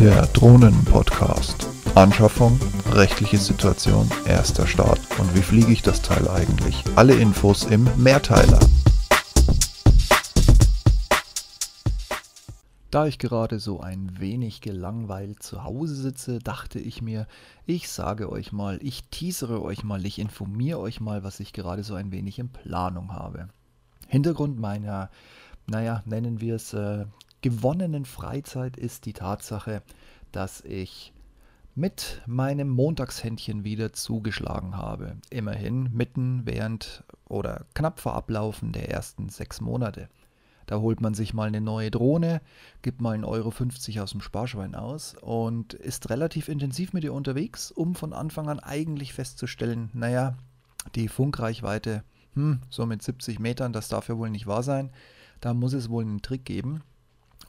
Der Drohnen-Podcast. Anschaffung, rechtliche Situation, erster Start und wie fliege ich das Teil eigentlich? Alle Infos im Mehrteiler. Da ich gerade so ein wenig gelangweilt zu Hause sitze, dachte ich mir, ich sage euch mal, ich teasere euch mal, ich informiere euch mal, was ich gerade so ein wenig in Planung habe. Hintergrund meiner, naja, nennen wir es, äh, gewonnenen Freizeit ist die Tatsache, dass ich mit meinem Montagshändchen wieder zugeschlagen habe. Immerhin mitten während oder knapp vor Ablaufen der ersten sechs Monate. Da holt man sich mal eine neue Drohne, gibt mal 1,50 Euro aus dem Sparschwein aus und ist relativ intensiv mit ihr unterwegs, um von Anfang an eigentlich festzustellen, naja, die Funkreichweite, hm, so mit 70 Metern, das darf ja wohl nicht wahr sein. Da muss es wohl einen Trick geben,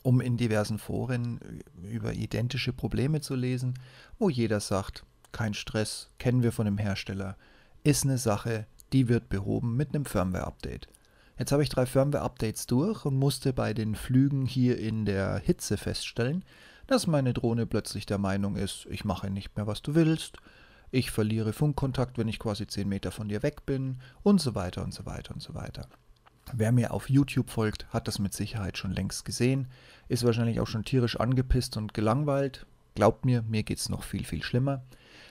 um in diversen Foren über identische Probleme zu lesen, wo jeder sagt, kein Stress, kennen wir von dem Hersteller, ist eine Sache, die wird behoben mit einem Firmware-Update. Jetzt habe ich drei Firmware-Updates durch und musste bei den Flügen hier in der Hitze feststellen, dass meine Drohne plötzlich der Meinung ist, ich mache nicht mehr, was du willst, ich verliere Funkkontakt, wenn ich quasi 10 Meter von dir weg bin und so weiter und so weiter und so weiter. Wer mir auf YouTube folgt, hat das mit Sicherheit schon längst gesehen, ist wahrscheinlich auch schon tierisch angepisst und gelangweilt. Glaubt mir, mir geht es noch viel, viel schlimmer.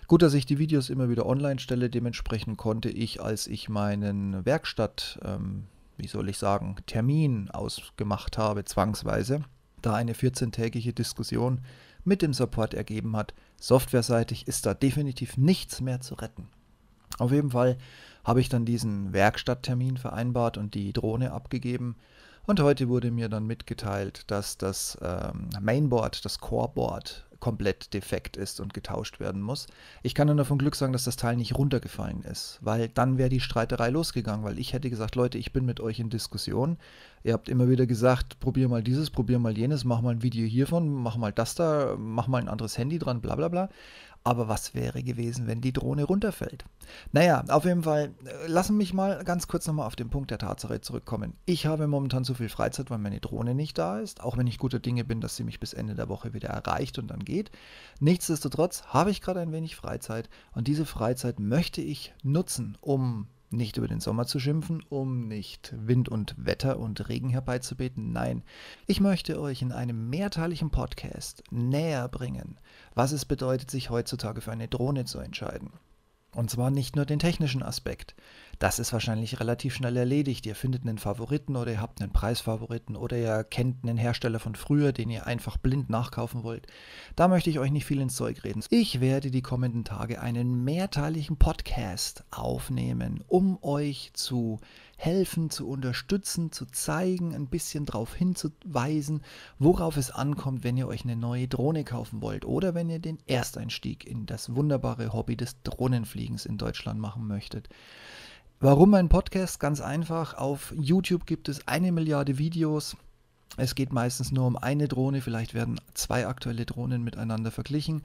Gut, dass ich die Videos immer wieder online stelle, dementsprechend konnte ich, als ich meinen Werkstatt, ähm, wie soll ich sagen, Termin ausgemacht habe, zwangsweise, da eine 14-tägige Diskussion mit dem Support ergeben hat. Softwareseitig ist da definitiv nichts mehr zu retten. Auf jeden Fall habe ich dann diesen Werkstatttermin vereinbart und die Drohne abgegeben. Und heute wurde mir dann mitgeteilt, dass das ähm, Mainboard, das Coreboard komplett defekt ist und getauscht werden muss. Ich kann nur von Glück sagen, dass das Teil nicht runtergefallen ist, weil dann wäre die Streiterei losgegangen, weil ich hätte gesagt, Leute, ich bin mit euch in Diskussion. Ihr habt immer wieder gesagt, probier mal dieses, probier mal jenes, mach mal ein Video hiervon, mach mal das da, mach mal ein anderes Handy dran, bla bla bla. Aber was wäre gewesen, wenn die Drohne runterfällt? Naja, auf jeden Fall, äh, lassen mich mal ganz kurz nochmal auf den Punkt der Tatsache zurückkommen. Ich habe momentan zu viel Freizeit, weil meine Drohne nicht da ist, auch wenn ich guter Dinge bin, dass sie mich bis Ende der Woche wieder erreicht und dann geht. Nichtsdestotrotz habe ich gerade ein wenig Freizeit und diese Freizeit möchte ich nutzen, um nicht über den Sommer zu schimpfen, um nicht Wind und Wetter und Regen herbeizubeten. Nein, ich möchte euch in einem mehrteiligen Podcast näher bringen, was es bedeutet, sich heutzutage für eine Drohne zu entscheiden. Und zwar nicht nur den technischen Aspekt. Das ist wahrscheinlich relativ schnell erledigt. Ihr findet einen Favoriten oder ihr habt einen Preisfavoriten oder ihr kennt einen Hersteller von früher, den ihr einfach blind nachkaufen wollt. Da möchte ich euch nicht viel ins Zeug reden. Ich werde die kommenden Tage einen mehrteiligen Podcast aufnehmen, um euch zu helfen, zu unterstützen, zu zeigen, ein bisschen darauf hinzuweisen, worauf es ankommt, wenn ihr euch eine neue Drohne kaufen wollt oder wenn ihr den Ersteinstieg in das wunderbare Hobby des Drohnenfliegens in Deutschland machen möchtet. Warum mein Podcast? Ganz einfach. Auf YouTube gibt es eine Milliarde Videos. Es geht meistens nur um eine Drohne, vielleicht werden zwei aktuelle Drohnen miteinander verglichen.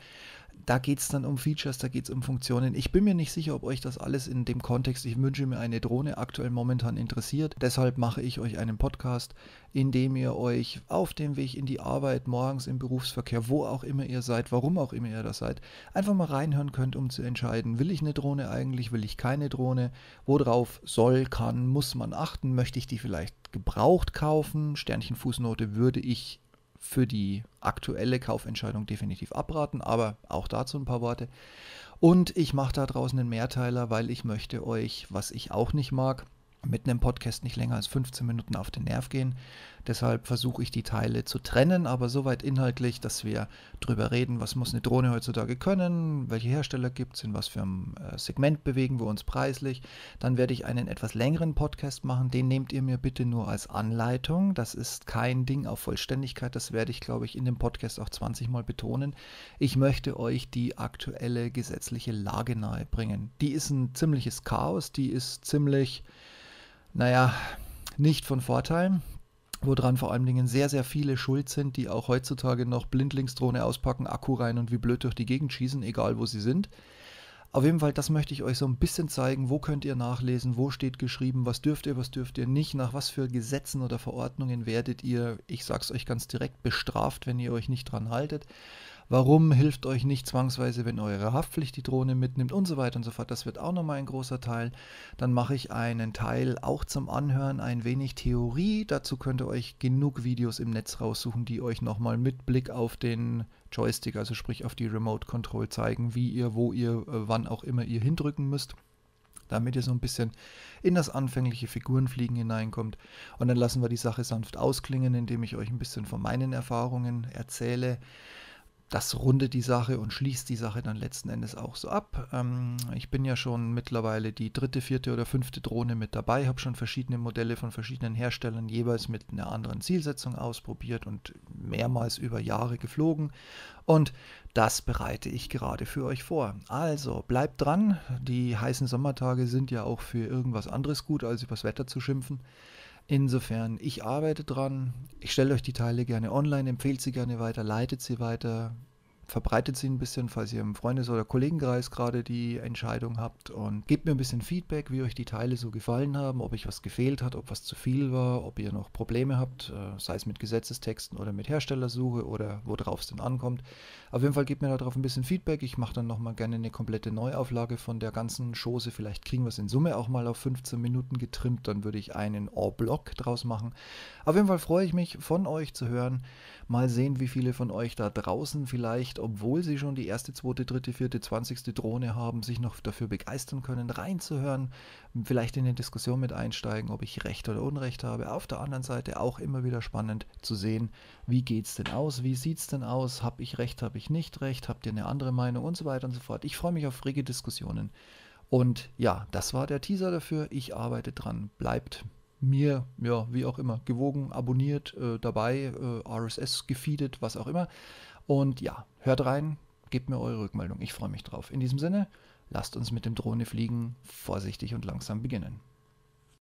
Da geht es dann um Features, da geht es um Funktionen. Ich bin mir nicht sicher, ob euch das alles in dem Kontext, ich wünsche mir eine Drohne, aktuell momentan interessiert. Deshalb mache ich euch einen Podcast, in dem ihr euch auf dem Weg in die Arbeit, morgens im Berufsverkehr, wo auch immer ihr seid, warum auch immer ihr das seid, einfach mal reinhören könnt, um zu entscheiden, will ich eine Drohne eigentlich, will ich keine Drohne, worauf soll, kann, muss man achten, möchte ich die vielleicht gebraucht kaufen, Sternchen Fußnote würde ich für die aktuelle Kaufentscheidung definitiv abraten, aber auch dazu ein paar Worte. Und ich mache da draußen einen Mehrteiler, weil ich möchte euch, was ich auch nicht mag, mit einem Podcast nicht länger als 15 Minuten auf den Nerv gehen. Deshalb versuche ich die Teile zu trennen, aber soweit inhaltlich, dass wir drüber reden, was muss eine Drohne heutzutage können, welche Hersteller gibt es, in was für einem äh, Segment bewegen wir uns preislich. Dann werde ich einen etwas längeren Podcast machen, den nehmt ihr mir bitte nur als Anleitung. Das ist kein Ding auf Vollständigkeit, das werde ich, glaube ich, in dem Podcast auch 20 Mal betonen. Ich möchte euch die aktuelle gesetzliche Lage nahe bringen. Die ist ein ziemliches Chaos, die ist ziemlich naja, nicht von Vorteil, woran vor allen Dingen sehr, sehr viele schuld sind, die auch heutzutage noch Blindlingsdrohne auspacken, Akku rein und wie blöd durch die Gegend schießen, egal wo sie sind. Auf jeden Fall, das möchte ich euch so ein bisschen zeigen. Wo könnt ihr nachlesen? Wo steht geschrieben? Was dürft ihr, was dürft ihr nicht? Nach was für Gesetzen oder Verordnungen werdet ihr, ich sag's euch ganz direkt, bestraft, wenn ihr euch nicht dran haltet? Warum hilft euch nicht zwangsweise, wenn eure Haftpflicht die Drohne mitnimmt und so weiter und so fort. Das wird auch nochmal ein großer Teil. Dann mache ich einen Teil auch zum Anhören, ein wenig Theorie. Dazu könnt ihr euch genug Videos im Netz raussuchen, die euch nochmal mit Blick auf den Joystick, also sprich auf die Remote Control zeigen, wie ihr, wo ihr, äh, wann auch immer ihr hindrücken müsst damit ihr so ein bisschen in das anfängliche Figurenfliegen hineinkommt. Und dann lassen wir die Sache sanft ausklingen, indem ich euch ein bisschen von meinen Erfahrungen erzähle das rundet die Sache und schließt die Sache dann letzten Endes auch so ab. Ähm, ich bin ja schon mittlerweile die dritte, vierte oder fünfte Drohne mit dabei, habe schon verschiedene Modelle von verschiedenen Herstellern jeweils mit einer anderen Zielsetzung ausprobiert und mehrmals über Jahre geflogen. Und das bereite ich gerade für euch vor. Also bleibt dran. Die heißen Sommertage sind ja auch für irgendwas anderes gut, als übers Wetter zu schimpfen. Insofern, ich arbeite dran. Ich stelle euch die Teile gerne online, empfehle sie gerne weiter, leitet sie weiter verbreitet sie ein bisschen, falls ihr im Freundes- oder Kollegenkreis gerade die Entscheidung habt und gebt mir ein bisschen Feedback, wie euch die Teile so gefallen haben, ob euch was gefehlt hat, ob was zu viel war, ob ihr noch Probleme habt, äh, sei es mit Gesetzestexten oder mit Herstellersuche oder worauf es denn ankommt. Auf jeden Fall gebt mir darauf ein bisschen Feedback. Ich mache dann nochmal gerne eine komplette Neuauflage von der ganzen Chose. Vielleicht kriegen wir es in Summe auch mal auf 15 Minuten getrimmt. Dann würde ich einen En-Block draus machen. Auf jeden Fall freue ich mich, von euch zu hören. Mal sehen, wie viele von euch da draußen vielleicht, obwohl sie schon die erste, zweite, dritte, vierte, zwanzigste Drohne haben, sich noch dafür begeistern können, reinzuhören, vielleicht in eine Diskussion mit einsteigen, ob ich Recht oder Unrecht habe. Auf der anderen Seite auch immer wieder spannend zu sehen, wie geht es denn aus, wie sieht es denn aus, habe ich Recht, habe ich nicht Recht, habt ihr eine andere Meinung und so weiter und so fort. Ich freue mich auf rege Diskussionen. Und ja, das war der Teaser dafür. Ich arbeite dran. Bleibt mir, ja, wie auch immer, gewogen, abonniert, äh, dabei, äh, RSS gefeedet, was auch immer. Und ja, hört rein, gebt mir eure Rückmeldung. Ich freue mich drauf. In diesem Sinne, lasst uns mit dem Drohne fliegen vorsichtig und langsam beginnen.